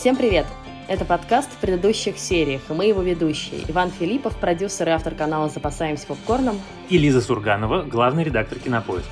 Всем привет! Это подкаст в предыдущих сериях, и мы его ведущие. Иван Филиппов, продюсер и автор канала «Запасаемся попкорном». И Лиза Сурганова, главный редактор «Кинопоиска».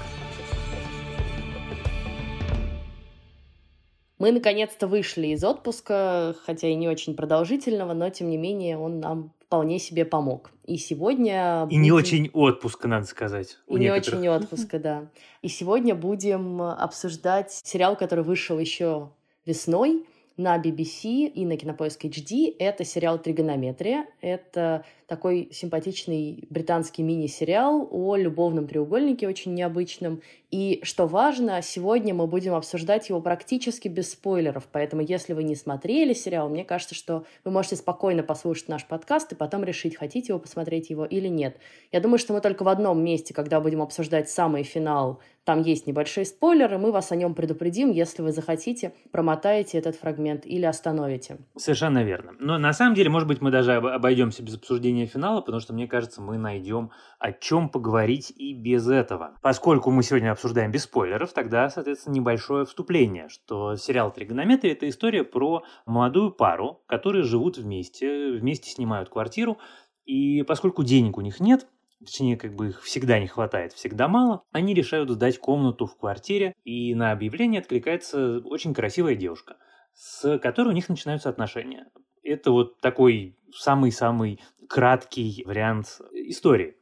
Мы наконец-то вышли из отпуска, хотя и не очень продолжительного, но тем не менее он нам вполне себе помог. И сегодня... И будем... не очень отпуска, надо сказать. И не очень отпуска, да. И сегодня будем обсуждать сериал, который вышел еще весной на BBC и на Кинопоиск HD. Это сериал «Тригонометрия». Это такой симпатичный британский мини-сериал о любовном треугольнике, очень необычном. И, что важно, сегодня мы будем обсуждать его практически без спойлеров, поэтому если вы не смотрели сериал, мне кажется, что вы можете спокойно послушать наш подкаст и потом решить, хотите вы посмотреть его или нет. Я думаю, что мы только в одном месте, когда будем обсуждать самый финал, там есть небольшие спойлеры, мы вас о нем предупредим, если вы захотите, промотаете этот фрагмент или остановите. Совершенно верно. Но на самом деле, может быть, мы даже обойдемся без обсуждения финала, потому что, мне кажется, мы найдем о чем поговорить и без этого. Поскольку мы сегодня обсуждаем без спойлеров, тогда, соответственно, небольшое вступление, что сериал «Тригонометрия» — это история про молодую пару, которые живут вместе, вместе снимают квартиру, и поскольку денег у них нет, точнее, как бы их всегда не хватает, всегда мало, они решают сдать комнату в квартире, и на объявление откликается очень красивая девушка, с которой у них начинаются отношения. Это вот такой самый-самый краткий вариант истории.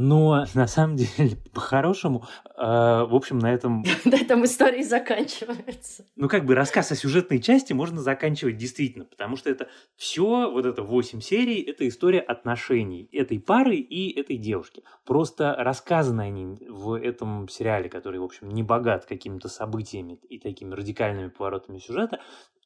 Но на самом деле, по-хорошему, э, в общем, на этом... На этом истории заканчивается. Ну, как бы рассказ о сюжетной части можно заканчивать действительно, потому что это все, вот это 8 серий, это история отношений этой пары и этой девушки. Просто рассказаны они в этом сериале, который, в общем, не богат какими-то событиями и такими радикальными поворотами сюжета,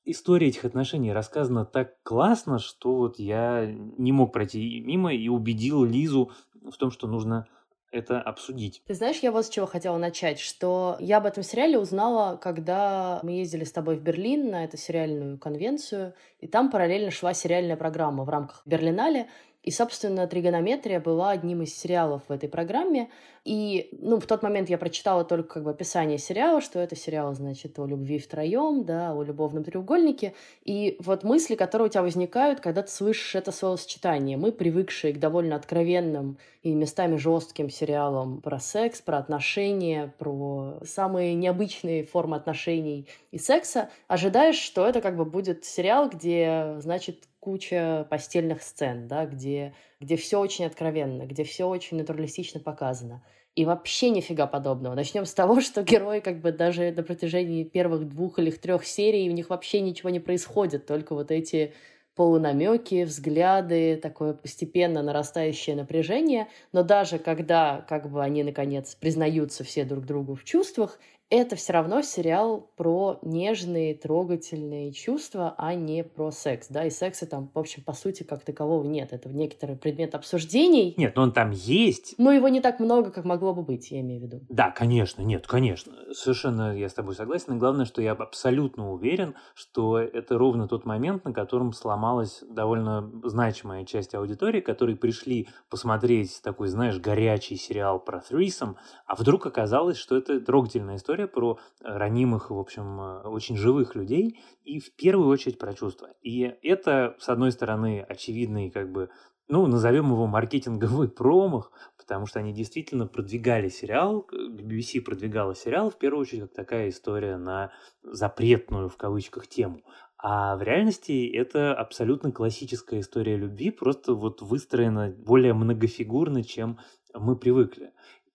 история этих отношений рассказана так классно, что вот я не мог пройти мимо и убедил Лизу в том, что нужно это обсудить. Ты знаешь, я вот с чего хотела начать, что я об этом сериале узнала, когда мы ездили с тобой в Берлин на эту сериальную конвенцию, и там параллельно шла сериальная программа в рамках Берлинале, и, собственно, тригонометрия была одним из сериалов в этой программе. И, ну, в тот момент я прочитала только как бы описание сериала, что это сериал, значит, о любви втроем, да, о любовном треугольнике. И вот мысли, которые у тебя возникают, когда ты слышишь это словосочетание. Мы, привыкшие к довольно откровенным и местами жестким сериалам про секс, про отношения, про самые необычные формы отношений и секса, ожидаешь, что это как бы будет сериал, где, значит, куча постельных сцен, да, где, где все очень откровенно, где все очень натуралистично показано. И вообще нифига подобного. Начнем с того, что герои как бы даже на протяжении первых двух или трех серий у них вообще ничего не происходит, только вот эти полунамеки, взгляды, такое постепенно нарастающее напряжение. Но даже когда как бы они, наконец, признаются все друг другу в чувствах, это все равно сериал про нежные, трогательные чувства, а не про секс, да, и секса там, в общем, по сути, как такового нет. Это некоторый предмет обсуждений. Нет, но он там есть. Но его не так много, как могло бы быть, я имею в виду. Да, конечно, нет, конечно. Совершенно я с тобой согласен. И главное, что я абсолютно уверен, что это ровно тот момент, на котором сломалась довольно значимая часть аудитории, которые пришли посмотреть такой, знаешь, горячий сериал про threesome, а вдруг оказалось, что это трогательная история, история про э, ранимых, в общем, э, очень живых людей и в первую очередь про чувства. И это, с одной стороны, очевидный как бы ну, назовем его маркетинговый промах, потому что они действительно продвигали сериал, BBC продвигала сериал, в первую очередь, как такая история на запретную, в кавычках, тему. А в реальности это абсолютно классическая история любви, просто вот выстроена более многофигурно, чем мы привыкли.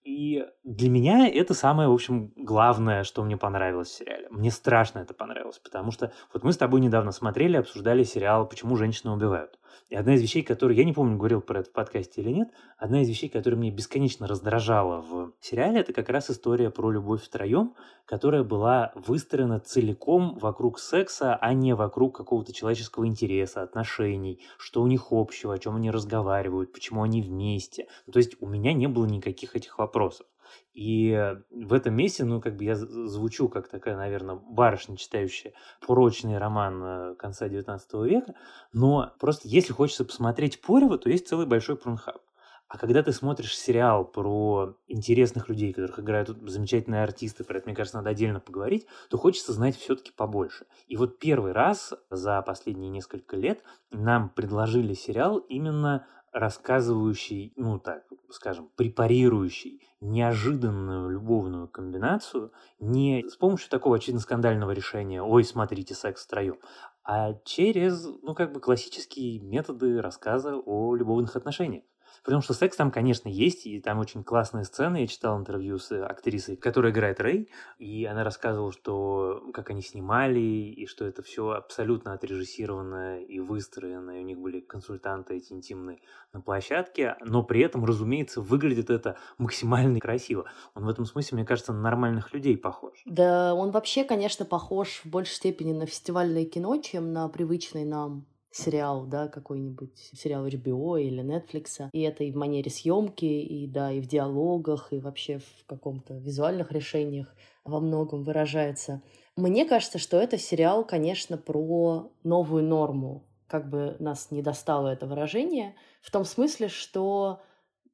И для меня это самое, в общем, главное, что мне понравилось в сериале. Мне страшно это понравилось, потому что вот мы с тобой недавно смотрели, обсуждали сериал «Почему женщины убивают». И одна из вещей, которые, я не помню, говорил про это в подкасте или нет, одна из вещей, которая мне бесконечно раздражала в сериале, это как раз история про любовь втроем, которая была выстроена целиком вокруг секса, а не вокруг какого-то человеческого интереса, отношений, что у них общего, о чем они разговаривают, почему они вместе. Ну, то есть у меня не было никаких этих вопросов. И в этом месте, ну, как бы я звучу как такая, наверное, барышня, читающая порочный роман э, конца 19 века, но просто если хочется посмотреть Порева, то есть целый большой прунхаб. А когда ты смотришь сериал про интересных людей, которых играют замечательные артисты, про это, мне кажется, надо отдельно поговорить, то хочется знать все-таки побольше. И вот первый раз за последние несколько лет нам предложили сериал именно рассказывающий, ну так, скажем, препарирующий неожиданную любовную комбинацию не с помощью такого очевидно скандального решения «Ой, смотрите, секс втроем», а через, ну, как бы классические методы рассказа о любовных отношениях. Потому что секс там, конечно, есть, и там очень классные сцены. Я читал интервью с актрисой, которая играет Рэй, и она рассказывала, что как они снимали, и что это все абсолютно отрежиссировано и выстроено, и у них были консультанты эти интимные на площадке, но при этом, разумеется, выглядит это максимально красиво. Он в этом смысле, мне кажется, на нормальных людей похож. Да, он вообще, конечно, похож в большей степени на фестивальное кино, чем на привычный нам сериал, да, какой-нибудь сериал HBO или Netflix. И это и в манере съемки, и да, и в диалогах, и вообще в каком-то визуальных решениях во многом выражается. Мне кажется, что это сериал, конечно, про новую норму. Как бы нас не достало это выражение, в том смысле, что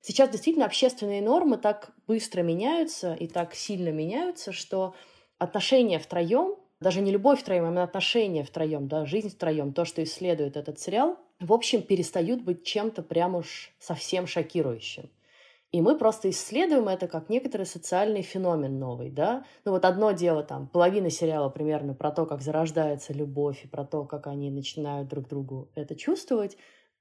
сейчас действительно общественные нормы так быстро меняются и так сильно меняются, что отношения втроем даже не любовь втроем, а именно отношения втроем, да, жизнь втроем, то, что исследует этот сериал, в общем, перестают быть чем-то прям уж совсем шокирующим. И мы просто исследуем это как некоторый социальный феномен новый, да. Ну вот одно дело там, половина сериала примерно про то, как зарождается любовь и про то, как они начинают друг другу это чувствовать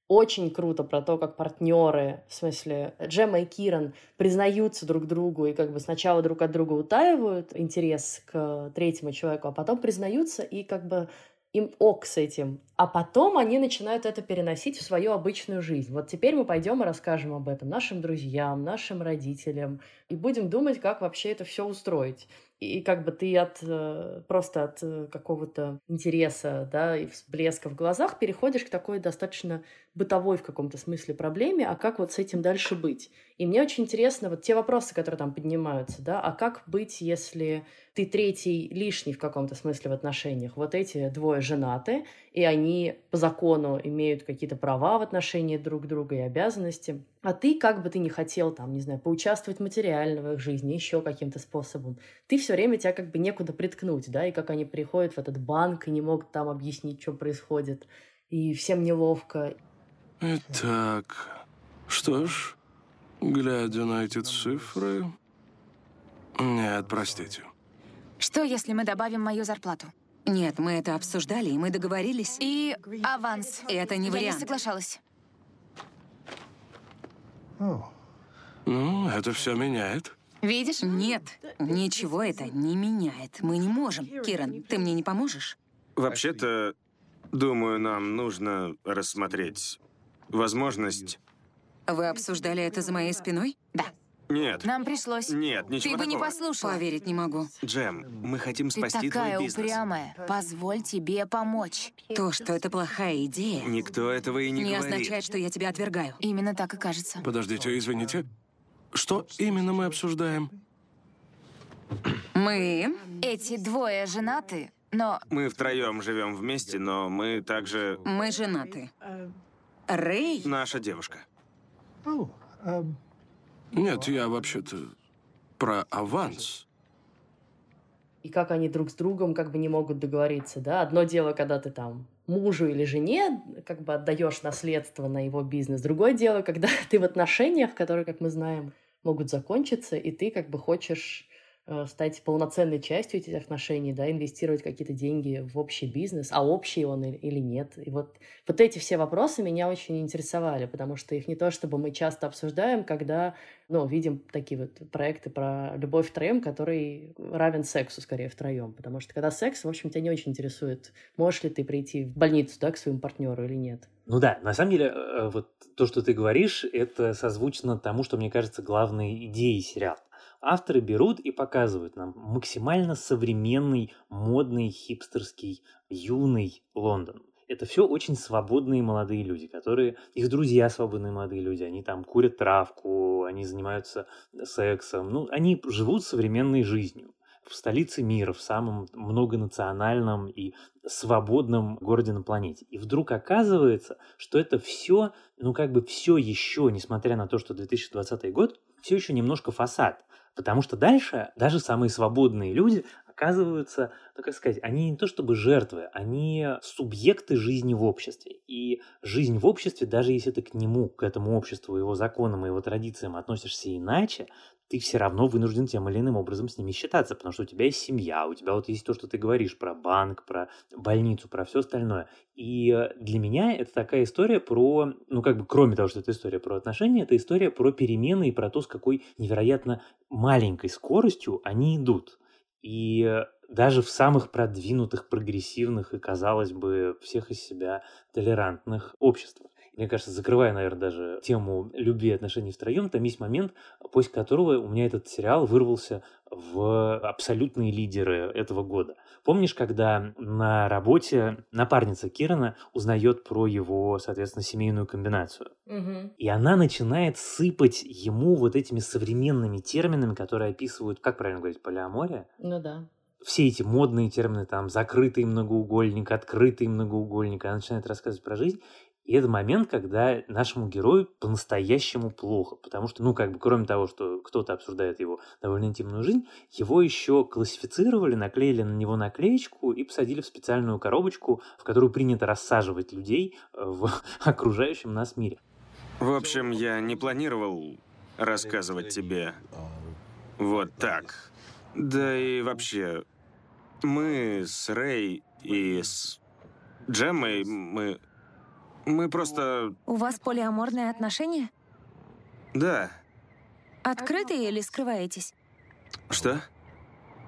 очень круто про то, как партнеры, в смысле Джема и Киран, признаются друг другу и как бы сначала друг от друга утаивают интерес к третьему человеку, а потом признаются и как бы им ок с этим. А потом они начинают это переносить в свою обычную жизнь. Вот теперь мы пойдем и расскажем об этом нашим друзьям, нашим родителям, и будем думать, как вообще это все устроить и как бы ты от э, просто от э, какого-то интереса, да, и всплеска в глазах переходишь к такой достаточно бытовой в каком-то смысле проблеме, а как вот с этим дальше быть? И мне очень интересно вот те вопросы, которые там поднимаются, да, а как быть, если ты третий лишний в каком-то смысле в отношениях? Вот эти двое женаты, и они по закону имеют какие-то права в отношении друг друга и обязанности, а ты, как бы ты ни хотел, там, не знаю, поучаствовать материально в их жизни, еще каким-то способом, ты все время тебя как бы некуда приткнуть, да, и как они приходят в этот банк и не могут там объяснить, что происходит, и всем неловко. Итак, что ж, глядя на эти цифры... Нет, простите. Что, если мы добавим мою зарплату? Нет, мы это обсуждали, и мы договорились. И аванс. Это не Я вариант. не соглашалась. Ну, это все меняет. Видишь? Нет, ничего это не меняет. Мы не можем. Киран, ты мне не поможешь? Вообще-то, думаю, нам нужно рассмотреть возможность... Вы обсуждали это за моей спиной? Да. Нет, Нам пришлось. нет, ничего Ты бы не такого. послушала. Поверить не могу. Джем, мы хотим Ты спасти такая твой бизнес. упрямая. Позволь тебе помочь. То, что это плохая идея, Никто этого и не, не говорит. означает, что я тебя отвергаю. Именно так и кажется. Подождите, извините. Что именно мы обсуждаем? Мы... Эти двое женаты, но Мы втроем живем вместе, но мы также Мы женаты. Рэй... наша девушка. Нет, я вообще-то про аванс. И как они друг с другом как бы не могут договориться, да. Одно дело, когда ты там мужу или жене как бы отдаешь наследство на его бизнес. Другое дело, когда ты в отношениях, которые, как мы знаем, могут закончиться, и ты как бы хочешь стать полноценной частью этих отношений, да, инвестировать какие-то деньги в общий бизнес, а общий он или- нет. И вот, вот эти все вопросы меня очень интересовали, потому что их не то чтобы мы часто обсуждаем, когда, ну, видим такие вот проекты про любовь втроем, который равен сексу скорее втроем, потому что когда секс, в общем, тебя не очень интересует, можешь ли ты прийти в больницу, да, к своему партнеру или нет. Ну да, на самом деле, э, вот то, что ты говоришь, это созвучно тому, что мне кажется главной идеей сериала. Авторы берут и показывают нам максимально современный, модный, хипстерский, юный Лондон. Это все очень свободные молодые люди, которые, их друзья свободные молодые люди, они там курят травку, они занимаются сексом, ну, они живут современной жизнью. в столице мира, в самом многонациональном и свободном городе на планете. И вдруг оказывается, что это все, ну как бы все еще, несмотря на то, что 2020 год, все еще немножко фасад. Потому что дальше даже самые свободные люди оказываются, ну как сказать, они не то чтобы жертвы, они субъекты жизни в обществе. И жизнь в обществе, даже если ты к нему, к этому обществу, его законам и его традициям относишься иначе, ты все равно вынужден тем или иным образом с ними считаться, потому что у тебя есть семья, у тебя вот есть то, что ты говоришь про банк, про больницу, про все остальное. И для меня это такая история про, ну как бы кроме того, что это история про отношения, это история про перемены и про то, с какой невероятно маленькой скоростью они идут. И даже в самых продвинутых, прогрессивных и, казалось бы, всех из себя толерантных обществах. Мне кажется, закрывая, наверное, даже тему любви и отношений втроем, там есть момент, после которого у меня этот сериал вырвался в абсолютные лидеры этого года. Помнишь, когда на работе напарница Кирана узнает про его, соответственно, семейную комбинацию? Угу. И она начинает сыпать ему вот этими современными терминами, которые описывают, как правильно говорить, полиамория? Ну да. Все эти модные термины, там, закрытый многоугольник, открытый многоугольник, она начинает рассказывать про жизнь, и это момент, когда нашему герою по-настоящему плохо, потому что, ну, как бы, кроме того, что кто-то обсуждает его довольно интимную жизнь, его еще классифицировали, наклеили на него наклеечку и посадили в специальную коробочку, в которую принято рассаживать людей э, в окружающем нас мире. В общем, я не планировал рассказывать тебе вот так. Да и вообще, мы с Рэй и с Джеммой, мы мы просто... У вас полиаморные отношения? Да. Открытые или скрываетесь? Что?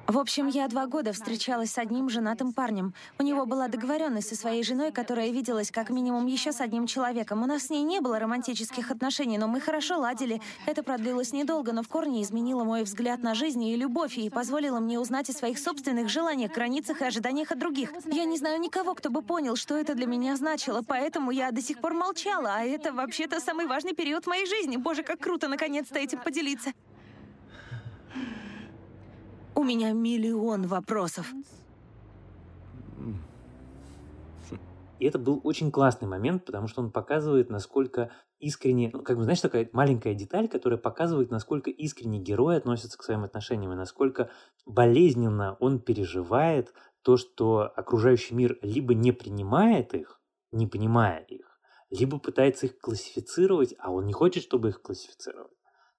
В общем, я два года встречалась с одним женатым парнем. У него была договоренность со своей женой, которая виделась как минимум еще с одним человеком. У нас с ней не было романтических отношений, но мы хорошо ладили. Это продлилось недолго, но в корне изменило мой взгляд на жизнь и любовь и позволило мне узнать о своих собственных желаниях, границах и ожиданиях от других. Я не знаю никого, кто бы понял, что это для меня значило, поэтому я до сих пор молчала, а это вообще-то самый важный период в моей жизни. Боже, как круто наконец-то этим поделиться. У меня миллион вопросов. И это был очень классный момент, потому что он показывает, насколько искренне, ну, как бы, знаешь, такая маленькая деталь, которая показывает, насколько искренне герой относится к своим отношениям, и насколько болезненно он переживает то, что окружающий мир либо не принимает их, не понимая их, либо пытается их классифицировать, а он не хочет, чтобы их классифицировать.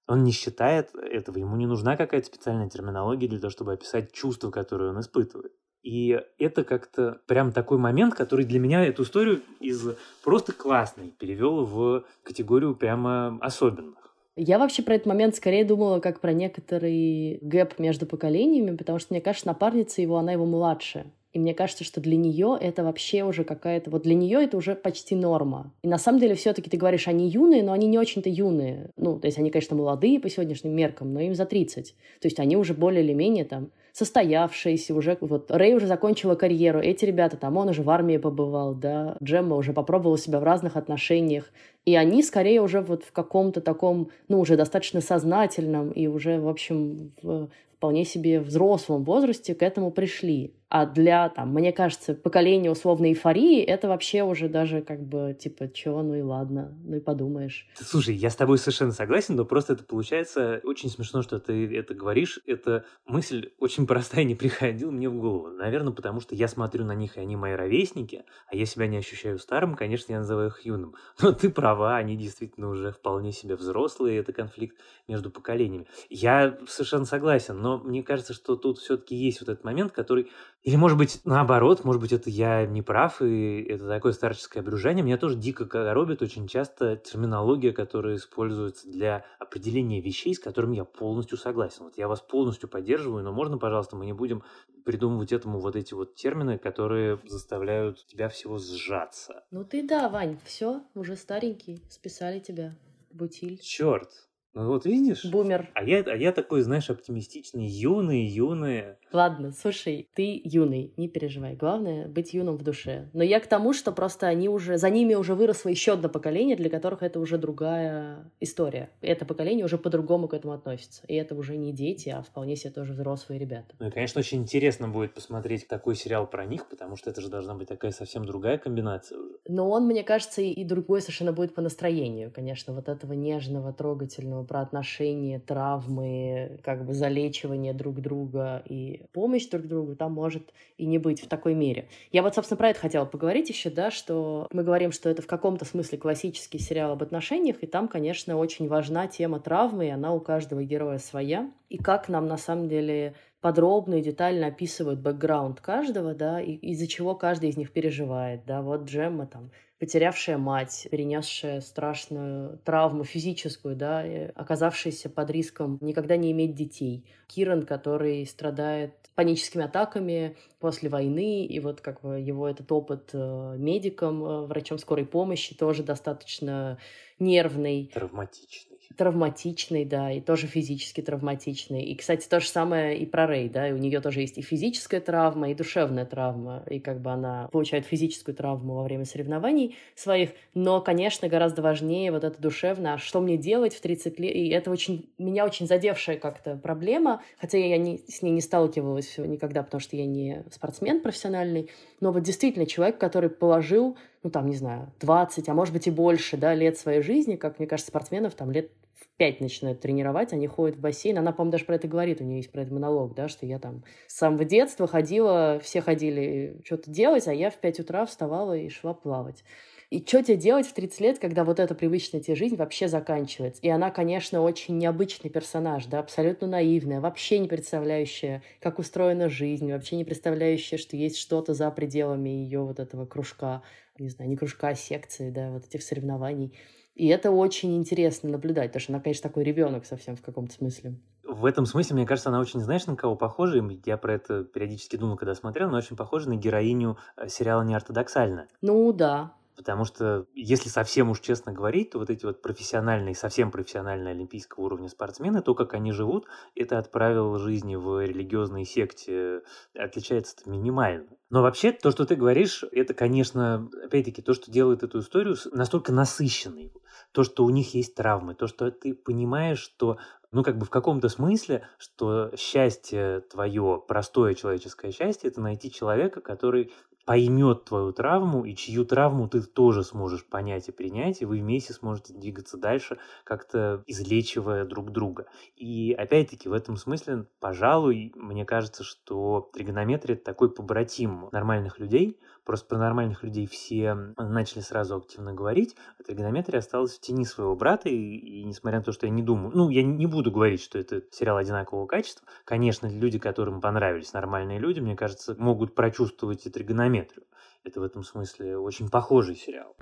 Он не считает этого, ему не нужна какая-то специальная терминология для того, чтобы описать чувства, которые он испытывает. И это как-то прям такой момент, который для меня эту историю из просто классной перевел в категорию прямо особенных. Я вообще про этот момент скорее думала как про некоторый гэп между поколениями, потому что, мне кажется, напарница его, она его младше. И мне кажется, что для нее это вообще уже какая-то... Вот для нее это уже почти норма. И на самом деле все-таки ты говоришь, они юные, но они не очень-то юные. Ну, то есть они, конечно, молодые по сегодняшним меркам, но им за 30. То есть они уже более или менее там состоявшиеся уже. Вот Рэй уже закончила карьеру. Эти ребята там, он уже в армии побывал, да. Джемма уже попробовала себя в разных отношениях. И они скорее уже вот в каком-то таком, ну, уже достаточно сознательном и уже, в общем, в вполне себе взрослом возрасте к этому пришли. А для, там, мне кажется, поколения условной эйфории это вообще уже даже как бы, типа, чего, ну и ладно, ну и подумаешь. Слушай, я с тобой совершенно согласен, но просто это получается очень смешно, что ты это говоришь. Эта мысль очень простая не приходила мне в голову. Наверное, потому что я смотрю на них, и они мои ровесники, а я себя не ощущаю старым, конечно, я называю их юным. Но ты права, они действительно уже вполне себе взрослые, это конфликт между поколениями. Я совершенно согласен, но мне кажется, что тут все-таки есть вот этот момент, который или, может быть, наоборот, может быть, это я не прав, и это такое старческое обружение. Меня тоже дико коробит очень часто терминология, которая используется для определения вещей, с которыми я полностью согласен. Вот я вас полностью поддерживаю, но можно, пожалуйста, мы не будем придумывать этому вот эти вот термины, которые заставляют тебя всего сжаться. Ну ты да, Вань, все, уже старенький, списали тебя. Бутиль. Черт, Ну вот видишь? Бумер. А я, а я такой, знаешь, оптимистичный, юный, юный. Ладно, слушай, ты юный, не переживай. Главное быть юным в душе. Но я к тому, что просто они уже, за ними уже выросло еще одно поколение, для которых это уже другая история. Это поколение уже по-другому к этому относится. И это уже не дети, а вполне себе тоже взрослые ребята. Ну и, конечно, очень интересно будет посмотреть такой сериал про них, потому что это же должна быть такая совсем другая комбинация уже. Но он, мне кажется, и другой совершенно будет по настроению, конечно, вот этого нежного, трогательного про отношения, травмы, как бы залечивание друг друга и помощь друг другу там может и не быть в такой мере. Я вот, собственно, про это хотела поговорить еще, да, что мы говорим, что это в каком-то смысле классический сериал об отношениях, и там, конечно, очень важна тема травмы, и она у каждого героя своя. И как нам, на самом деле, подробно и детально описывают бэкграунд каждого, да, и из-за чего каждый из них переживает, да, вот Джемма там потерявшая мать, перенесшая страшную травму физическую, да, оказавшаяся под риском никогда не иметь детей. Киран, который страдает паническими атаками после войны, и вот как бы его этот опыт э, медиком, э, врачом скорой помощи тоже достаточно нервный. Травматичный травматичный, да, и тоже физически травматичный. И, кстати, то же самое и про Рэй, да, и у нее тоже есть и физическая травма, и душевная травма, и как бы она получает физическую травму во время соревнований своих, но, конечно, гораздо важнее вот это душевное, а что мне делать в 30 лет, и это очень, меня очень задевшая как-то проблема, хотя я не, с ней не сталкивалась никогда, потому что я не спортсмен профессиональный, но вот действительно человек, который положил ну, там, не знаю, 20, а может быть и больше, да, лет своей жизни, как, мне кажется, спортсменов там лет в 5 начинают тренировать, они ходят в бассейн. Она, по-моему, даже про это говорит, у нее есть про это монолог, да, что я там с самого детства ходила, все ходили что-то делать, а я в 5 утра вставала и шла плавать. И что тебе делать в 30 лет, когда вот эта привычная тебе жизнь вообще заканчивается? И она, конечно, очень необычный персонаж, да, абсолютно наивная, вообще не представляющая, как устроена жизнь, вообще не представляющая, что есть что-то за пределами ее вот этого кружка не знаю, не кружка, а секции, да, вот этих соревнований. И это очень интересно наблюдать, потому что она, конечно, такой ребенок совсем в каком-то смысле. В этом смысле, мне кажется, она очень, знаешь, на кого похожа? Я про это периодически думал, когда смотрел, но очень похожа на героиню э, сериала «Неортодоксально». Ну, да, Потому что, если совсем уж честно говорить, то вот эти вот профессиональные, совсем профессиональные олимпийского уровня спортсмены, то, как они живут, это от правил жизни в религиозной секте отличается минимально. Но вообще, то, что ты говоришь, это, конечно, опять-таки, то, что делает эту историю настолько насыщенной. То, что у них есть травмы, то, что ты понимаешь, что ну, как бы в каком-то смысле, что счастье твое, простое человеческое счастье, это найти человека, который поймет твою травму, и чью травму ты тоже сможешь понять и принять, и вы вместе сможете двигаться дальше, как-то излечивая друг друга. И опять-таки в этом смысле, пожалуй, мне кажется, что тригонометрия это такой побратим нормальных людей, Просто про нормальных людей все начали сразу активно говорить, а тригонометрия осталась в тени своего брата, и, и несмотря на то, что я не думаю, ну, я не буду говорить, что это сериал одинакового качества, конечно, люди, которым понравились нормальные люди, мне кажется, могут прочувствовать и тригонометрию. Это в этом смысле очень похожий сериал.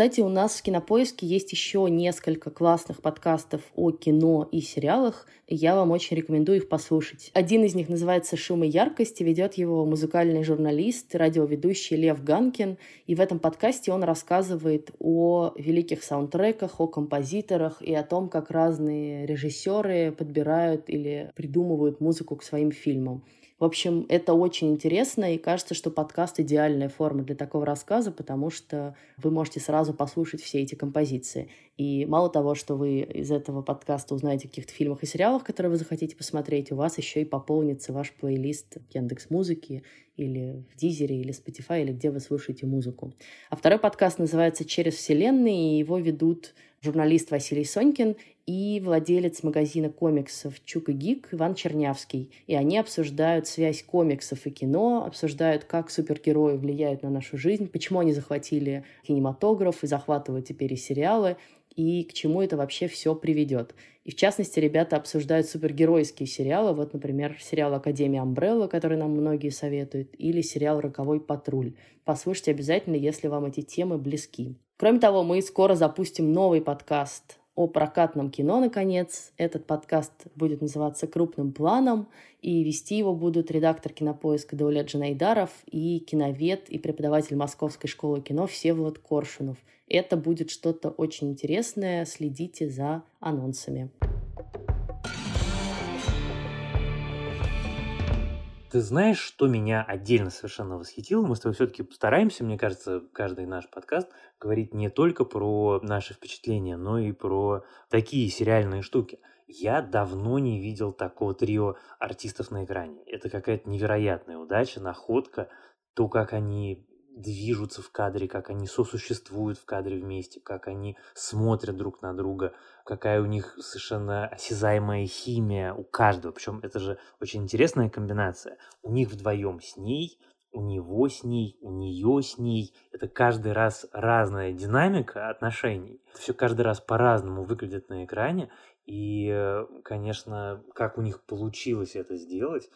Кстати, у нас в Кинопоиске есть еще несколько классных подкастов о кино и сериалах, и я вам очень рекомендую их послушать. Один из них называется «Шум и яркость», и ведет его музыкальный журналист, радиоведущий Лев Ганкин, и в этом подкасте он рассказывает о великих саундтреках, о композиторах и о том, как разные режиссеры подбирают или придумывают музыку к своим фильмам. В общем, это очень интересно, и кажется, что подкаст — идеальная форма для такого рассказа, потому что вы можете сразу послушать все эти композиции. И мало того, что вы из этого подкаста узнаете о каких-то фильмах и сериалах, которые вы захотите посмотреть, у вас еще и пополнится ваш плейлист Яндекс Музыки или в Дизере, или Spotify, или где вы слушаете музыку. А второй подкаст называется «Через вселенные», и его ведут журналист Василий Сонькин и владелец магазина комиксов «Чук и Гик» Иван Чернявский. И они обсуждают связь комиксов и кино, обсуждают, как супергерои влияют на нашу жизнь, почему они захватили кинематограф и захватывают теперь и сериалы, и к чему это вообще все приведет. И в частности, ребята обсуждают супергеройские сериалы. Вот, например, сериал «Академия Амбрелла», который нам многие советуют, или сериал «Роковой патруль». Послушайте обязательно, если вам эти темы близки. Кроме того, мы скоро запустим новый подкаст о прокатном кино, наконец. Этот подкаст будет называться «Крупным планом», и вести его будут редактор кинопоиска Даулет Джанайдаров и киновед и преподаватель Московской школы кино Всеволод Коршунов. Это будет что-то очень интересное, следите за анонсами. Ты знаешь, что меня отдельно совершенно восхитило? Мы с тобой все-таки стараемся, мне кажется, каждый наш подкаст говорить не только про наши впечатления, но и про такие сериальные штуки. Я давно не видел такого трио артистов на экране. Это какая-то невероятная удача, находка, то, как они движутся в кадре, как они сосуществуют в кадре вместе, как они смотрят друг на друга, какая у них совершенно осязаемая химия у каждого. Причем это же очень интересная комбинация. У них вдвоем с ней, у него с ней, у нее с ней. Это каждый раз разная динамика отношений. Это все каждый раз по-разному выглядит на экране. И, э, конечно, как у них получилось это сделать,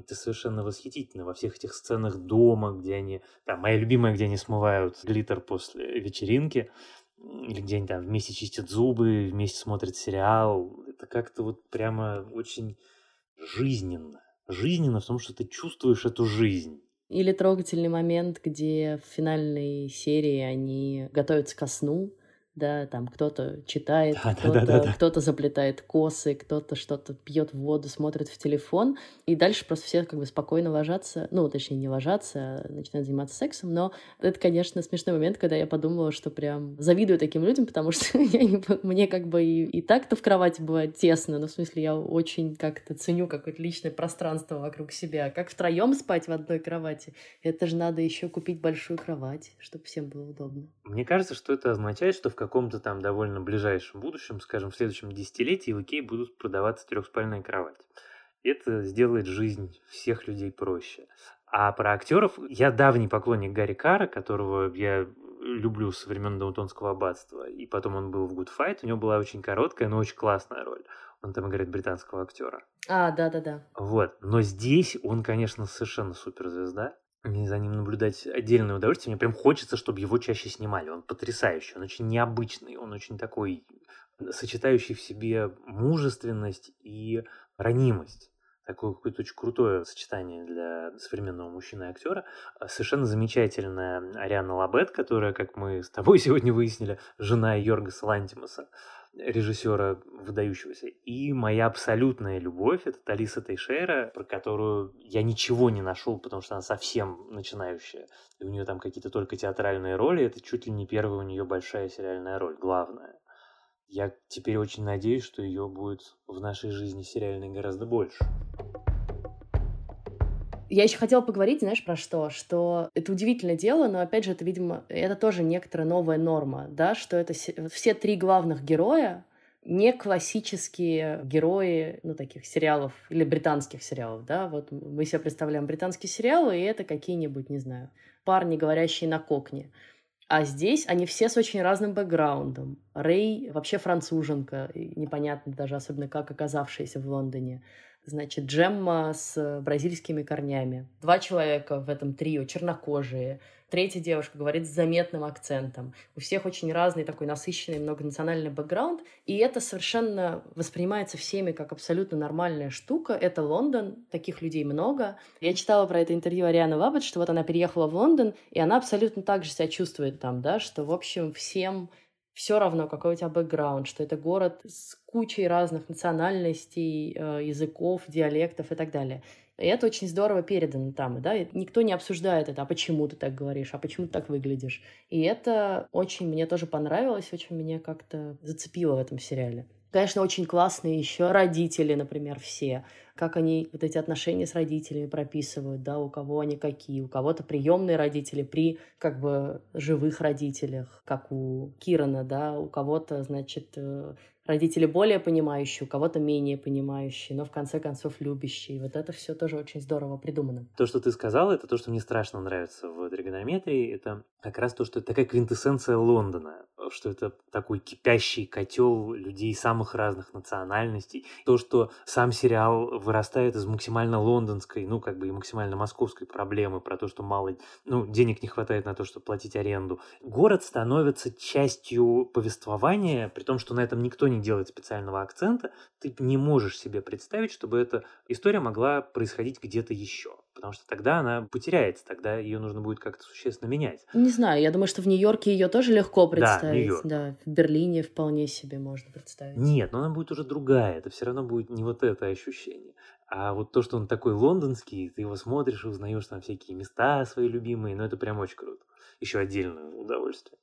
это совершенно восхитительно. Во всех этих сценах дома, где они... Там, моя любимая, где они смывают глиттер после вечеринки, или где они там вместе чистят зубы, вместе смотрят сериал. Это как-то вот прямо очень жизненно. Жизненно в том, что ты чувствуешь эту жизнь. Или трогательный момент, где в финальной серии они готовятся ко сну, да, там кто-то читает, Да, кто-то, да-да-да-да. кто-то заплетает косы, кто-то что-то пьет воду, смотрит в телефон, и дальше просто все как бы спокойно ложатся, ну, точнее, не ложатся, а начинают заниматься сексом, но это, конечно, смешной момент, когда я подумала, что прям завидую таким людям, потому что я не, мне как бы и, и так-то в кровати бывает тесно, но в смысле я очень как-то ценю какое-то личное пространство вокруг себя, как втроем спать в одной кровати, это же надо еще купить большую кровать, чтобы всем было удобно. Мне кажется, что это означает, что в каком-то там довольно ближайшем будущем, скажем, в следующем десятилетии в Икее будут продаваться трехспальные кровати. Это сделает жизнь всех людей проще. А про актеров я давний поклонник Гарри Кара, которого я люблю со времен Даунтонского аббатства. И потом он был в Good Fight. У него была очень короткая, но очень классная роль. Он там играет британского актера. А, да-да-да. Вот. Но здесь он, конечно, совершенно суперзвезда. Мне за ним наблюдать отдельное удовольствие. Мне прям хочется, чтобы его чаще снимали. Он потрясающий, он очень необычный, он очень такой, сочетающий в себе мужественность и ранимость. Такое какое-то очень крутое сочетание для современного мужчины-актера. А Совершенно замечательная Ариана Лабет, которая, как мы с тобой сегодня выяснили, жена Йоргаса Лантимаса режиссера выдающегося. И моя абсолютная любовь — это Талиса Тейшера, про которую я ничего не нашел, потому что она совсем начинающая. И у нее там какие-то только театральные роли. Это чуть ли не первая у нее большая сериальная роль, главная. Я теперь очень надеюсь, что ее будет в нашей жизни сериальной гораздо больше. Я еще хотела поговорить, знаешь, про что? Что это удивительное дело, но, опять же, это, видимо, это тоже некоторая новая норма, да, что это се- все три главных героя не классические герои, ну, таких сериалов или британских сериалов, да, вот мы себе представляем британские сериалы, и это какие-нибудь, не знаю, парни, говорящие на кокне. А здесь они все с очень разным бэкграундом. Рэй вообще француженка, непонятно даже особенно как оказавшаяся в Лондоне. Значит, Джемма с бразильскими корнями. Два человека в этом трио, чернокожие. Третья девушка говорит с заметным акцентом. У всех очень разный такой насыщенный многонациональный бэкграунд, и это совершенно воспринимается всеми как абсолютно нормальная штука. Это Лондон, таких людей много. Я читала про это интервью Арианы Лабед, что вот она переехала в Лондон, и она абсолютно так же себя чувствует там, да, что, в общем, всем все равно, какой у тебя бэкграунд, что это город с кучей разных национальностей, э, языков, диалектов и так далее. И это очень здорово передано там, да, и никто не обсуждает это, а почему ты так говоришь, а почему ты так выглядишь. И это очень мне тоже понравилось, очень меня как-то зацепило в этом сериале. Конечно, очень классные еще родители, например, все. Как они вот эти отношения с родителями прописывают, да, у кого они какие. У кого-то приемные родители при как бы живых родителях, как у Кирана, да, у кого-то, значит, э, родители более понимающие, у кого-то менее понимающие, но в конце концов любящие. Вот это все тоже очень здорово придумано. То, что ты сказала, это то, что мне страшно нравится в тригонометрии. Это как раз то, что это такая квинтэссенция Лондона, что это такой кипящий котел людей самых разных национальностей. То, что сам сериал вырастает из максимально лондонской, ну, как бы и максимально московской проблемы про то, что мало, ну, денег не хватает на то, чтобы платить аренду. Город становится частью повествования, при том, что на этом никто не делает специального акцента. Ты не можешь себе представить, чтобы эта история могла происходить где-то еще потому что тогда она потеряется, тогда ее нужно будет как-то существенно менять. Не знаю, я думаю, что в Нью-Йорке ее тоже легко представить. Да. Да, в Берлине вполне себе можно представить. Нет, но она будет уже другая, это все равно будет не вот это ощущение. А вот то, что он такой лондонский, ты его смотришь и узнаешь там всякие места свои любимые, ну это прям очень круто. Еще отдельное удовольствие.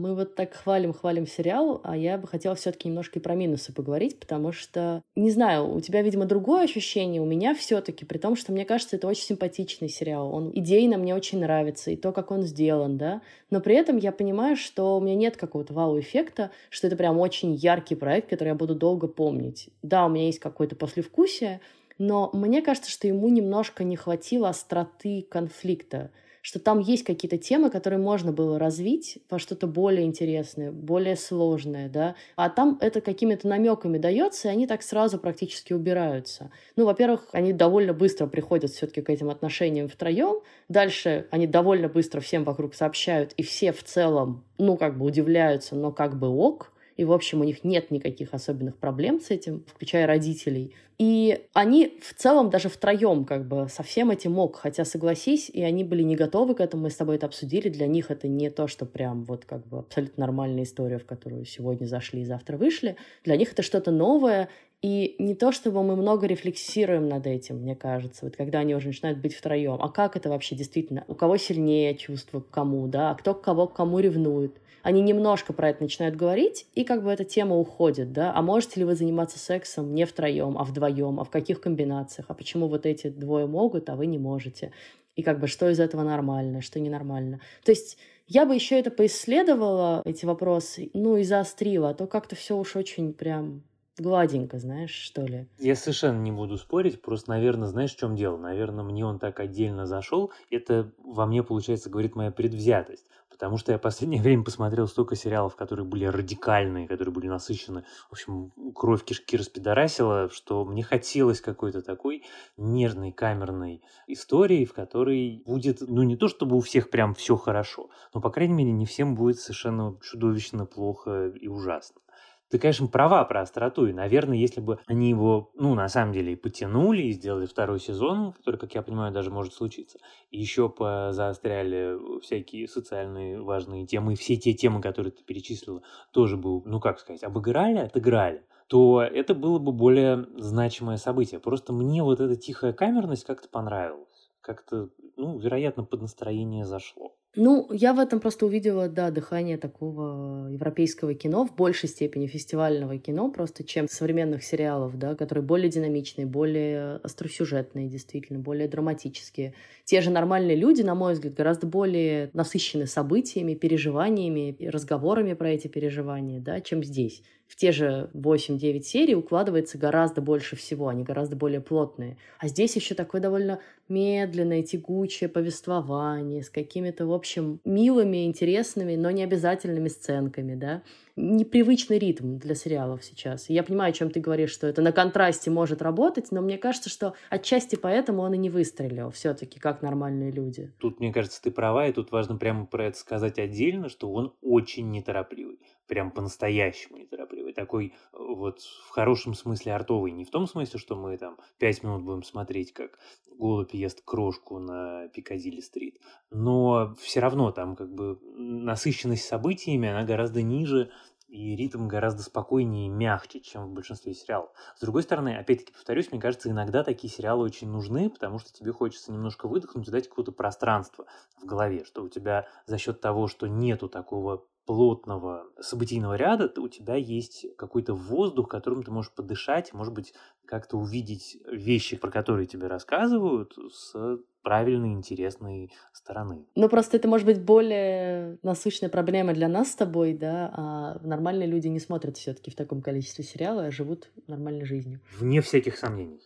Мы вот так хвалим, хвалим сериал, а я бы хотела все-таки немножко и про минусы поговорить, потому что, не знаю, у тебя, видимо, другое ощущение, у меня все-таки, при том, что мне кажется, это очень симпатичный сериал. Он идейно мне очень нравится, и то, как он сделан, да. Но при этом я понимаю, что у меня нет какого-то вау-эффекта, что это прям очень яркий проект, который я буду долго помнить. Да, у меня есть какое-то послевкусие, но мне кажется, что ему немножко не хватило остроты конфликта что там есть какие-то темы, которые можно было развить во что-то более интересное, более сложное, да, а там это какими-то намеками дается, и они так сразу практически убираются. Ну, во-первых, они довольно быстро приходят все-таки к этим отношениям втроем, дальше они довольно быстро всем вокруг сообщают, и все в целом, ну, как бы удивляются, но как бы ок, и, в общем, у них нет никаких особенных проблем с этим, включая родителей. И они в целом даже втроем как бы со всем этим мог, хотя согласись, и они были не готовы к этому, мы с тобой это обсудили, для них это не то, что прям вот как бы абсолютно нормальная история, в которую сегодня зашли и завтра вышли. Для них это что-то новое, и не то, чтобы мы много рефлексируем над этим, мне кажется, вот когда они уже начинают быть втроем. А как это вообще действительно? У кого сильнее чувство к кому, да? А кто к кого к кому ревнует? Они немножко про это начинают говорить, и как бы эта тема уходит, да, а можете ли вы заниматься сексом не втроем, а вдвоем, а в каких комбинациях, а почему вот эти двое могут, а вы не можете, и как бы что из этого нормально, что ненормально. То есть я бы еще это поисследовала, эти вопросы, ну и заострила, а то как-то все уж очень прям гладенько, знаешь, что ли. Я совершенно не буду спорить, просто, наверное, знаешь, в чем дело? Наверное, мне он так отдельно зашел. Это во мне, получается, говорит моя предвзятость. Потому что я в последнее время посмотрел столько сериалов, которые были радикальные, которые были насыщены, в общем, кровь кишки распидорасила, что мне хотелось какой-то такой нервной камерной истории, в которой будет, ну, не то чтобы у всех прям все хорошо, но, по крайней мере, не всем будет совершенно чудовищно плохо и ужасно. Ты, конечно, права про остроту, и, наверное, если бы они его, ну, на самом деле, и потянули, и сделали второй сезон, который, как я понимаю, даже может случиться, и еще заостряли всякие социальные важные темы, и все те темы, которые ты перечислила, тоже бы, ну, как сказать, обыграли, отыграли, то это было бы более значимое событие. Просто мне вот эта тихая камерность как-то понравилась. Как-то, ну, вероятно, под настроение зашло. Ну, я в этом просто увидела, да, дыхание такого европейского кино, в большей степени фестивального кино, просто чем современных сериалов, да, которые более динамичные, более остросюжетные, действительно, более драматические. Те же нормальные люди, на мой взгляд, гораздо более насыщены событиями, переживаниями, разговорами про эти переживания, да, чем здесь в те же 8-9 серий укладывается гораздо больше всего, они гораздо более плотные. А здесь еще такое довольно медленное, тягучее повествование с какими-то, в общем, милыми, интересными, но не обязательными сценками, да. Непривычный ритм для сериалов сейчас. Я понимаю, о чем ты говоришь, что это на контрасте может работать, но мне кажется, что отчасти поэтому он и не выстрелил все-таки, как нормальные люди. Тут, мне кажется, ты права, и тут важно прямо про это сказать отдельно, что он очень неторопливый прям по-настоящему неторопливый, такой э, вот в хорошем смысле артовый, не в том смысле, что мы там пять минут будем смотреть, как голубь ест крошку на Пикадилли-стрит, но все равно там как бы насыщенность событиями, она гораздо ниже, и ритм гораздо спокойнее и мягче, чем в большинстве сериалов. С другой стороны, опять-таки повторюсь, мне кажется, иногда такие сериалы очень нужны, потому что тебе хочется немножко выдохнуть и дать какое-то пространство в голове, что у тебя за счет того, что нету такого плотного событийного ряда у тебя есть какой-то воздух, которым ты можешь подышать, может быть, как-то увидеть вещи, про которые тебе рассказывают, с правильной, интересной стороны. Ну, просто это может быть более насущная проблема для нас с тобой, да, а нормальные люди не смотрят все таки в таком количестве сериала, а живут нормальной жизнью. Вне всяких сомнений.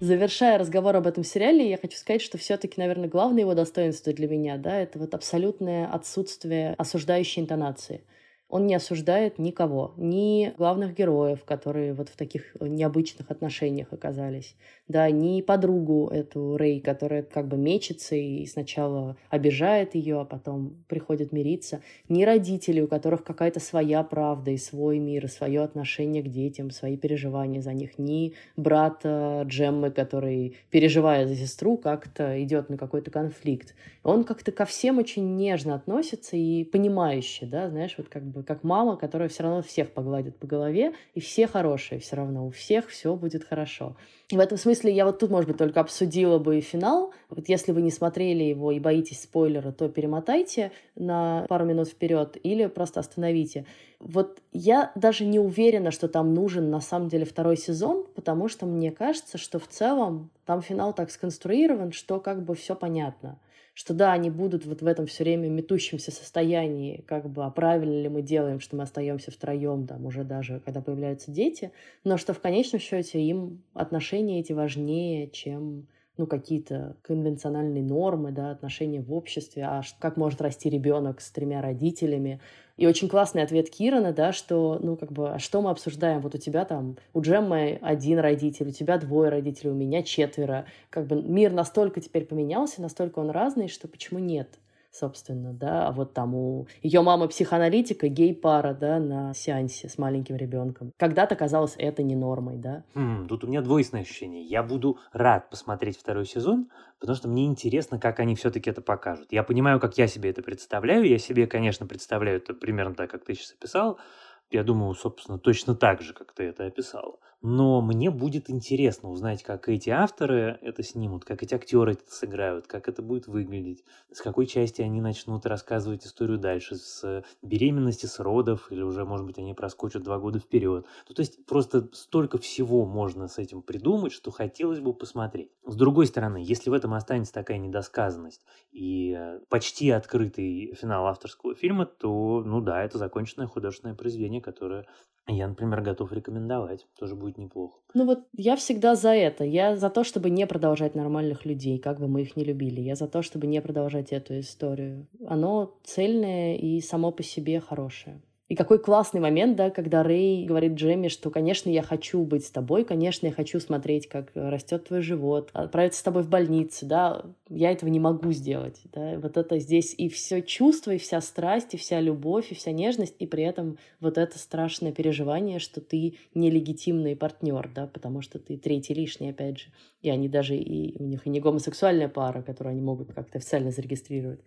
Завершая разговор об этом сериале, я хочу сказать, что все-таки, наверное, главное его достоинство для меня, да, это вот абсолютное отсутствие осуждающей интонации. Он не осуждает никого, ни главных героев, которые вот в таких необычных отношениях оказались, да, ни подругу эту Рэй, которая как бы мечется и сначала обижает ее, а потом приходит мириться, ни родителей, у которых какая-то своя правда и свой мир, и свое отношение к детям, свои переживания за них, ни брата Джеммы, который, переживая за сестру, как-то идет на какой-то конфликт. Он как-то ко всем очень нежно относится и понимающе, да, знаешь, вот как бы как мама, которая все равно всех погладит по голове, и все хорошие все равно, у всех все будет хорошо. В этом смысле я вот тут, может быть, только обсудила бы финал. Вот если вы не смотрели его и боитесь спойлера, то перемотайте на пару минут вперед или просто остановите. Вот я даже не уверена, что там нужен на самом деле второй сезон, потому что мне кажется, что в целом там финал так сконструирован, что как бы все понятно что да, они будут вот в этом все время метущемся состоянии, как бы, а правильно ли мы делаем, что мы остаемся втроем, там, уже даже когда появляются дети, но что в конечном счете им отношения эти важнее, чем ну, какие-то конвенциональные нормы, да, отношения в обществе, а как может расти ребенок с тремя родителями, и очень классный ответ Кирана, да, что, ну, как бы, а что мы обсуждаем? Вот у тебя там, у Джеммы один родитель, у тебя двое родителей, у меня четверо. Как бы мир настолько теперь поменялся, настолько он разный, что почему нет? Собственно, да, а вот там у ее мамы психоаналитика, гей-пара, да, на сеансе с маленьким ребенком. Когда-то казалось это не нормой, да. Хм, тут у меня двойственное ощущение. Я буду рад посмотреть второй сезон, потому что мне интересно, как они все-таки это покажут. Я понимаю, как я себе это представляю. Я себе, конечно, представляю это примерно так, как ты сейчас описал. Я думаю, собственно, точно так же, как ты это описал но мне будет интересно узнать, как эти авторы это снимут, как эти актеры это сыграют, как это будет выглядеть, с какой части они начнут рассказывать историю дальше, с беременности, с родов, или уже, может быть, они проскочат два года вперед. Ну, то есть просто столько всего можно с этим придумать, что хотелось бы посмотреть. С другой стороны, если в этом останется такая недосказанность и э, почти открытый финал авторского фильма, то, ну да, это законченное художественное произведение, которое я, например, готов рекомендовать. Тоже будет неплохо. Ну вот я всегда за это. Я за то, чтобы не продолжать нормальных людей, как бы мы их не любили. Я за то, чтобы не продолжать эту историю. Оно цельное и само по себе хорошее. И какой классный момент, да, когда Рэй говорит Джемми, что, конечно, я хочу быть с тобой, конечно, я хочу смотреть, как растет твой живот, отправиться с тобой в больницу, да, я этого не могу сделать, да, вот это здесь и все чувство, и вся страсть, и вся любовь, и вся нежность, и при этом вот это страшное переживание, что ты нелегитимный партнер, да, потому что ты третий лишний, опять же, и они даже, и у них и не гомосексуальная пара, которую они могут как-то официально зарегистрировать.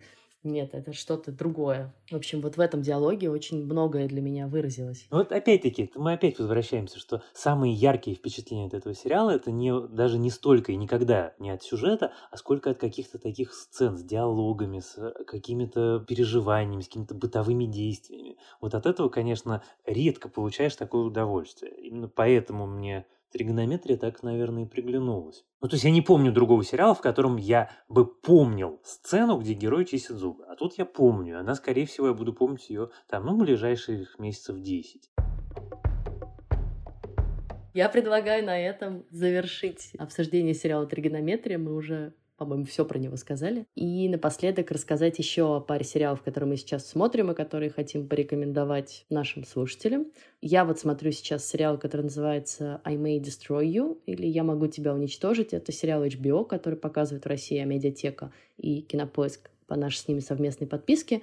Нет, это что-то другое. В общем, вот в этом диалоге очень многое для меня выразилось. Вот опять-таки, мы опять возвращаемся, что самые яркие впечатления от этого сериала это не, даже не столько и никогда не от сюжета, а сколько от каких-то таких сцен с диалогами, с какими-то переживаниями, с какими-то бытовыми действиями. Вот от этого, конечно, редко получаешь такое удовольствие. Именно поэтому мне тригонометрия так, наверное, и приглянулась. Ну, то есть я не помню другого сериала, в котором я бы помнил сцену, где герой чистит зубы. А тут я помню. Она, скорее всего, я буду помнить ее там, ну, ближайших месяцев 10. Я предлагаю на этом завершить обсуждение сериала «Тригонометрия». Мы уже по-моему, все про него сказали. И напоследок рассказать еще о паре сериалов, которые мы сейчас смотрим и которые хотим порекомендовать нашим слушателям. Я вот смотрю сейчас сериал, который называется I May Destroy You или Я могу тебя уничтожить. Это сериал HBO, который показывает в России Амедиатека и Кинопоиск по нашей с ними совместной подписке.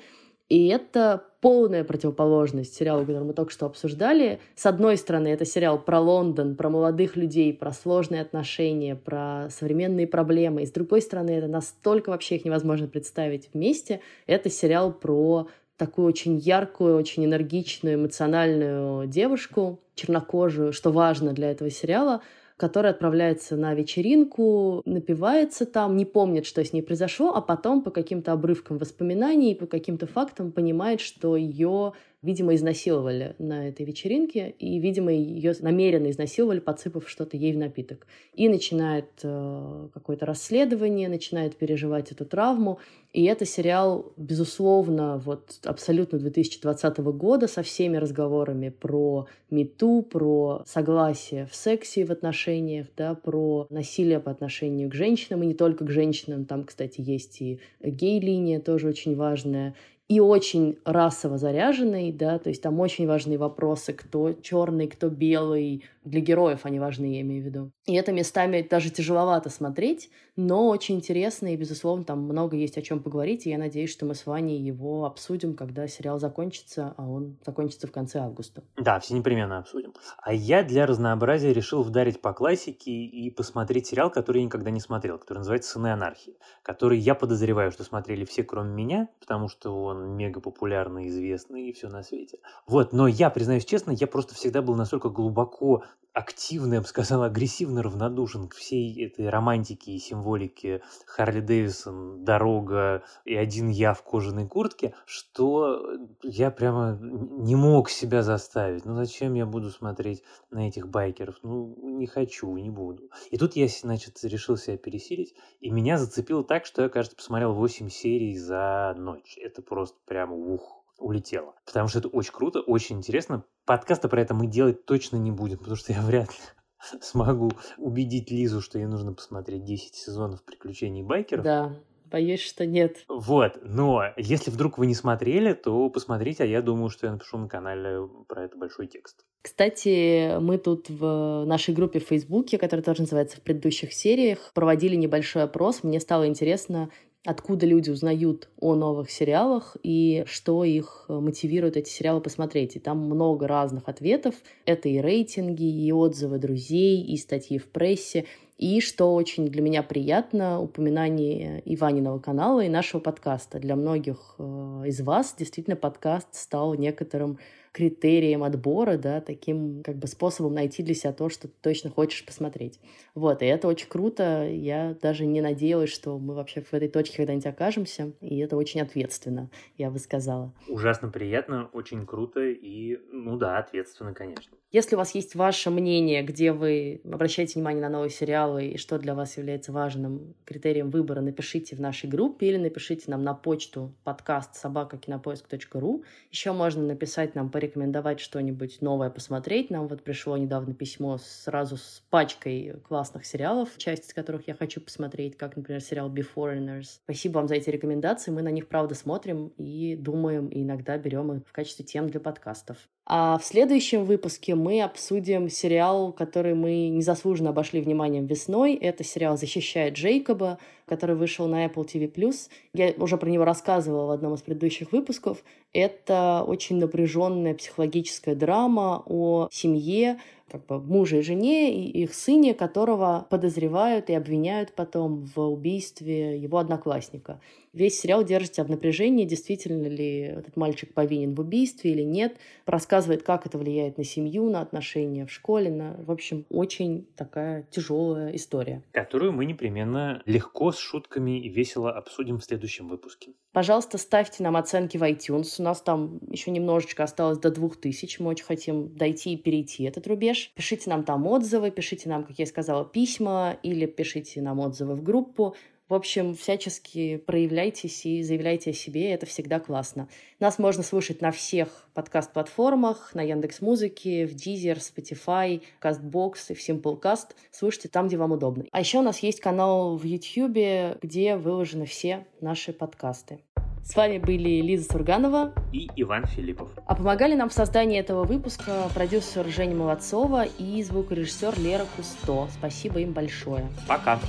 И это полная противоположность сериалу, который мы только что обсуждали. С одной стороны, это сериал про Лондон, про молодых людей, про сложные отношения, про современные проблемы. И с другой стороны, это настолько вообще их невозможно представить вместе. Это сериал про такую очень яркую, очень энергичную, эмоциональную девушку, чернокожую, что важно для этого сериала — который отправляется на вечеринку, напивается там, не помнит, что с ней произошло, а потом по каким-то обрывкам воспоминаний, по каким-то фактам понимает, что ее видимо, изнасиловали на этой вечеринке, и, видимо, ее намеренно изнасиловали, подсыпав что-то ей в напиток. И начинает э, какое-то расследование, начинает переживать эту травму. И это сериал, безусловно, вот абсолютно 2020 года со всеми разговорами про мету, про согласие в сексе, в отношениях, да, про насилие по отношению к женщинам, и не только к женщинам. Там, кстати, есть и гей-линия, тоже очень важная и очень расово заряженный, да, то есть там очень важные вопросы, кто черный, кто белый, для героев они важны, я имею в виду. И это местами даже тяжеловато смотреть, но очень интересно, и, безусловно, там много есть о чем поговорить, и я надеюсь, что мы с Ваней его обсудим, когда сериал закончится, а он закончится в конце августа. Да, все непременно обсудим. А я для разнообразия решил вдарить по классике и посмотреть сериал, который я никогда не смотрел, который называется «Сыны анархии», который я подозреваю, что смотрели все, кроме меня, потому что он мега популярный, известный и все на свете. Вот, но я, признаюсь честно, я просто всегда был настолько глубоко активно, я бы сказал, агрессивно равнодушен к всей этой романтике и символике Харли Дэвисон, дорога и один я в кожаной куртке, что я прямо не мог себя заставить. Ну зачем я буду смотреть на этих байкеров? Ну не хочу, не буду. И тут я, значит, решил себя пересилить, и меня зацепило так, что я, кажется, посмотрел 8 серий за ночь. Это просто прямо ух улетело. Потому что это очень круто, очень интересно. Подкаста про это мы делать точно не будем, потому что я вряд ли смогу убедить Лизу, что ей нужно посмотреть 10 сезонов приключений байкеров. Да, боюсь, что нет. Вот, но если вдруг вы не смотрели, то посмотрите, а я думаю, что я напишу на канале про это большой текст. Кстати, мы тут в нашей группе в Фейсбуке, которая тоже называется в предыдущих сериях, проводили небольшой опрос. Мне стало интересно, откуда люди узнают о новых сериалах и что их э, мотивирует эти сериалы посмотреть. И там много разных ответов. Это и рейтинги, и отзывы друзей, и статьи в прессе. И, что очень для меня приятно, упоминание Иваниного канала и нашего подкаста. Для многих э, из вас действительно подкаст стал некоторым критерием отбора, да, таким как бы способом найти для себя то, что ты точно хочешь посмотреть. Вот, и это очень круто. Я даже не надеялась, что мы вообще в этой точке когда-нибудь окажемся, и это очень ответственно, я бы сказала. Ужасно приятно, очень круто и, ну да, ответственно, конечно. Если у вас есть ваше мнение, где вы обращаете внимание на новые сериалы и что для вас является важным критерием выбора, напишите в нашей группе или напишите нам на почту подкаст собакакинопоиск.ру. Еще можно написать нам, порекомендовать что-нибудь новое посмотреть. Нам вот пришло недавно письмо сразу с пачкой классных сериалов, часть из которых я хочу посмотреть, как, например, сериал Beforeigners. Спасибо вам за эти рекомендации. Мы на них, правда, смотрим и думаем, и иногда берем их в качестве тем для подкастов. А в следующем выпуске мы обсудим сериал, который мы незаслуженно обошли вниманием весной. Это сериал «Защищает Джейкоба», который вышел на Apple TV+. Я уже про него рассказывала в одном из предыдущих выпусков. Это очень напряженная психологическая драма о семье, как бы муже и жене, и их сыне, которого подозревают и обвиняют потом в убийстве его одноклассника. Весь сериал держится в напряжении, действительно ли этот мальчик повинен в убийстве или нет. Рассказывает, как это влияет на семью, на отношения в школе. На... В общем, очень такая тяжелая история. Которую мы непременно легко, с шутками и весело обсудим в следующем выпуске. Пожалуйста, ставьте нам оценки в iTunes. У нас там еще немножечко осталось до двух тысяч. Мы очень хотим дойти и перейти этот рубеж. Пишите нам там отзывы, пишите нам, как я сказала, письма или пишите нам отзывы в группу. В общем, всячески проявляйтесь и заявляйте о себе, это всегда классно. Нас можно слушать на всех подкаст-платформах, на Яндекс Музыке, в Deezer, Spotify, CastBox и в Simplecast. Слушайте там, где вам удобно. А еще у нас есть канал в YouTube, где выложены все наши подкасты. С вами были Лиза Сурганова и Иван Филиппов. А помогали нам в создании этого выпуска продюсер Женя Молодцова и звукорежиссер Лера Кусто. Спасибо им большое. Пока.